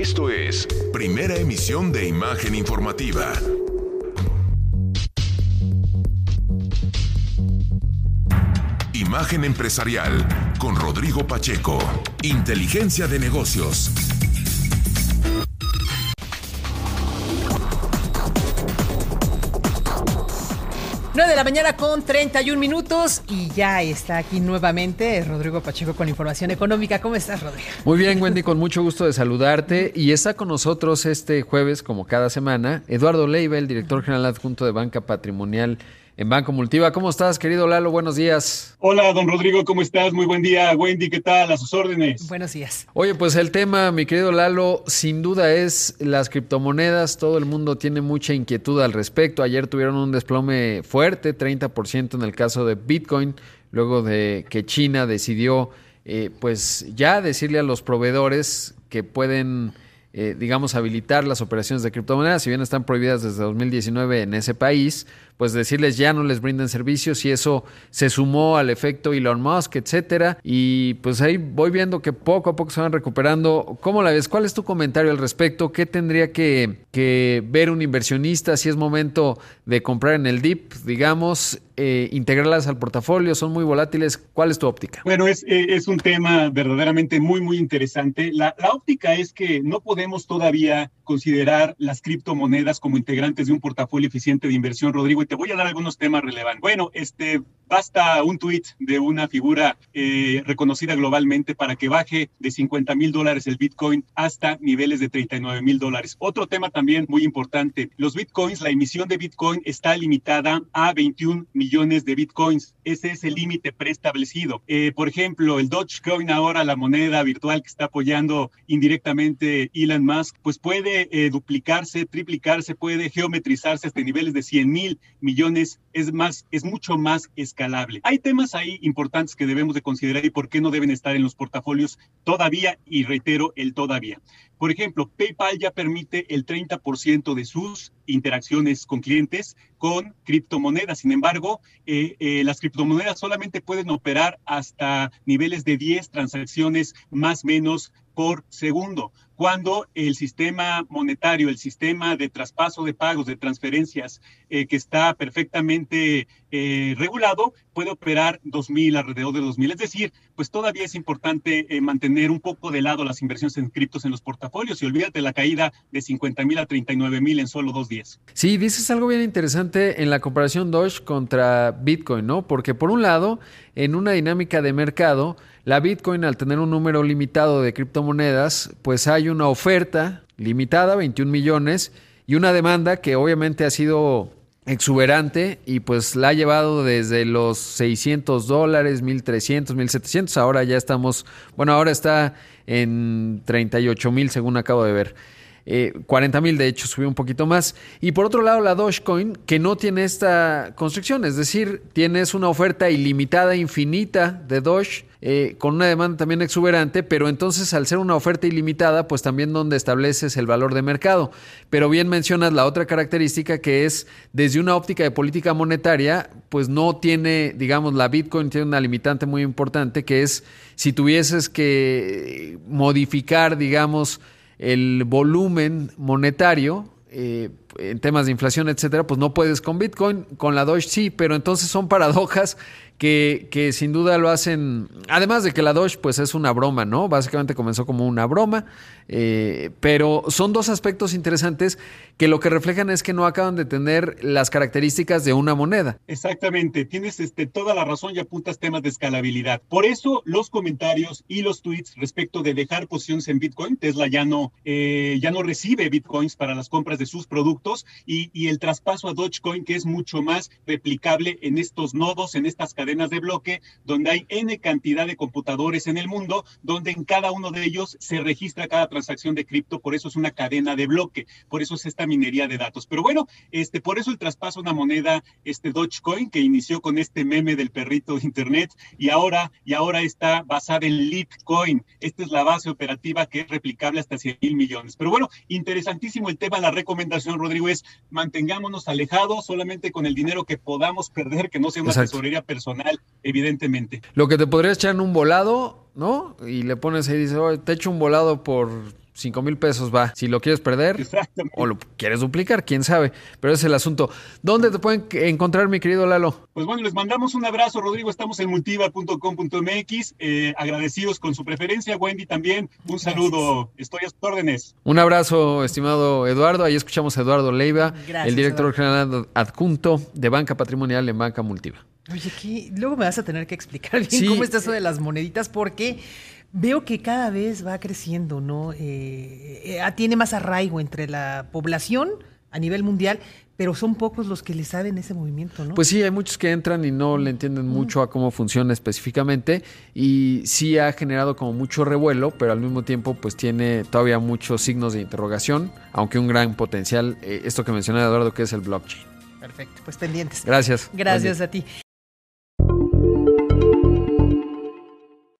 Esto es Primera Emisión de Imagen Informativa. Imagen Empresarial con Rodrigo Pacheco. Inteligencia de negocios. 9 de la mañana con 31 minutos y ya está aquí nuevamente Rodrigo Pacheco con información económica. ¿Cómo estás, Rodrigo? Muy bien, Wendy, con mucho gusto de saludarte. Y está con nosotros este jueves, como cada semana, Eduardo Leiva, el director general adjunto de Banca Patrimonial en Banco Multiva. ¿Cómo estás, querido Lalo? Buenos días. Hola, don Rodrigo, ¿cómo estás? Muy buen día. Wendy, ¿qué tal? A sus órdenes. Buenos días. Oye, pues el tema, mi querido Lalo, sin duda es las criptomonedas. Todo el mundo tiene mucha inquietud al respecto. Ayer tuvieron un desplome fuerte, 30% en el caso de Bitcoin, luego de que China decidió, eh, pues ya decirle a los proveedores que pueden... Eh, digamos, habilitar las operaciones de criptomonedas, si bien están prohibidas desde 2019 en ese país, pues decirles ya no les brinden servicios y eso se sumó al efecto Elon Musk, etcétera. Y pues ahí voy viendo que poco a poco se van recuperando. ¿Cómo la ves? ¿Cuál es tu comentario al respecto? ¿Qué tendría que, que ver un inversionista si es momento de comprar en el DIP, digamos, eh, integrarlas al portafolio? Son muy volátiles. ¿Cuál es tu óptica? Bueno, es, eh, es un tema verdaderamente muy, muy interesante. La, la óptica es que no podemos todavía considerar las criptomonedas como integrantes de un portafolio eficiente de inversión, Rodrigo, y te voy a dar algunos temas relevantes. Bueno, este, basta un tuit de una figura eh, reconocida globalmente para que baje de 50 mil dólares el Bitcoin hasta niveles de 39 mil dólares. Otro tema también muy importante, los Bitcoins, la emisión de Bitcoin está limitada a 21 millones de Bitcoins. Ese es el límite preestablecido. Eh, por ejemplo, el Dogecoin ahora, la moneda virtual que está apoyando indirectamente Elon Musk, pues puede eh, duplicarse, triplicarse, puede geometrizarse hasta niveles de 100 mil millones. Es más, es mucho más Hay temas ahí importantes que debemos de considerar y por qué no deben estar en los portafolios todavía, y reitero el todavía. Por ejemplo, PayPal ya permite el 30% de sus interacciones con clientes con criptomonedas. Sin embargo, eh, eh, las criptomonedas solamente pueden operar hasta niveles de 10 transacciones más menos por segundo, cuando el sistema monetario, el sistema de traspaso de pagos, de transferencias, eh, que está perfectamente eh, regulado, puede operar 2.000, alrededor de 2.000. Es decir, pues todavía es importante eh, mantener un poco de lado las inversiones en criptos en los portafolios y olvídate la caída de 50.000 a 39.000 en solo dos días. Sí, dices algo bien interesante en la comparación Doge contra Bitcoin, ¿no? Porque por un lado, en una dinámica de mercado, la Bitcoin, al tener un número limitado de criptomonedas, pues hay una oferta limitada, 21 millones, y una demanda que obviamente ha sido exuberante y pues la ha llevado desde los 600 dólares, 1300, 1700, ahora ya estamos, bueno, ahora está en 38 mil según acabo de ver. 40 eh, mil, de hecho, subió un poquito más. Y por otro lado, la Dogecoin, que no tiene esta construcción, es decir, tienes una oferta ilimitada, infinita de Doge, eh, con una demanda también exuberante, pero entonces al ser una oferta ilimitada, pues también donde estableces el valor de mercado. Pero bien mencionas la otra característica que es, desde una óptica de política monetaria, pues no tiene, digamos, la Bitcoin tiene una limitante muy importante, que es si tuvieses que modificar, digamos, el volumen monetario eh, en temas de inflación, etcétera, pues no puedes con Bitcoin, con la Doge sí, pero entonces son paradojas que, que, sin duda lo hacen, además de que la Doge pues es una broma, ¿no? Básicamente comenzó como una broma, eh, pero son dos aspectos interesantes que lo que reflejan es que no acaban de tener las características de una moneda. Exactamente, tienes este, toda la razón y apuntas temas de escalabilidad. Por eso los comentarios y los tweets respecto de dejar posiciones en Bitcoin, Tesla ya no, eh, ya no recibe Bitcoins para las compras de sus productos y, y el traspaso a Dogecoin que es mucho más replicable en estos nodos, en estas cadenas de bloque, donde hay N cantidad de computadores en el mundo, donde en cada uno de ellos se registra cada transacción de cripto, por eso es una cadena de bloque, por eso es esta minería de datos. Pero bueno, este, por eso el traspaso a una moneda, este Dogecoin, que inició con este meme del perrito de internet, y ahora, y ahora está basada en Litecoin. Esta es la base operativa que es replicable hasta 100 mil millones. Pero bueno, interesantísimo el tema. La recomendación, Rodrigo, es mantengámonos alejados solamente con el dinero que podamos perder, que no sea una tesorería personal evidentemente. Lo que te podrías echar en un volado, ¿no? Y le pones ahí y dices, te echo un volado por 5 mil pesos va. Si lo quieres perder o lo quieres duplicar, quién sabe. Pero ese es el asunto. ¿Dónde te pueden encontrar, mi querido Lalo? Pues bueno, les mandamos un abrazo, Rodrigo. Estamos en multiva.com.mx. Eh, agradecidos con su preferencia. Wendy también. Un saludo. Estoy a sus órdenes. Un abrazo, estimado Eduardo. Ahí escuchamos a Eduardo Leiva, el director general adjunto de Banca Patrimonial en Banca Multiva. Oye, ¿qué? luego me vas a tener que explicar bien cómo está eso de las moneditas, porque veo que cada vez va creciendo, ¿no? Eh, eh, tiene más arraigo entre la población a nivel mundial, pero son pocos los que le saben ese movimiento, ¿no? Pues sí, hay muchos que entran y no le entienden mucho a cómo funciona específicamente y sí ha generado como mucho revuelo, pero al mismo tiempo pues tiene todavía muchos signos de interrogación, aunque un gran potencial, eh, esto que mencionaba Eduardo, que es el blockchain. Perfecto, pues pendientes. Gracias. Gracias a ti.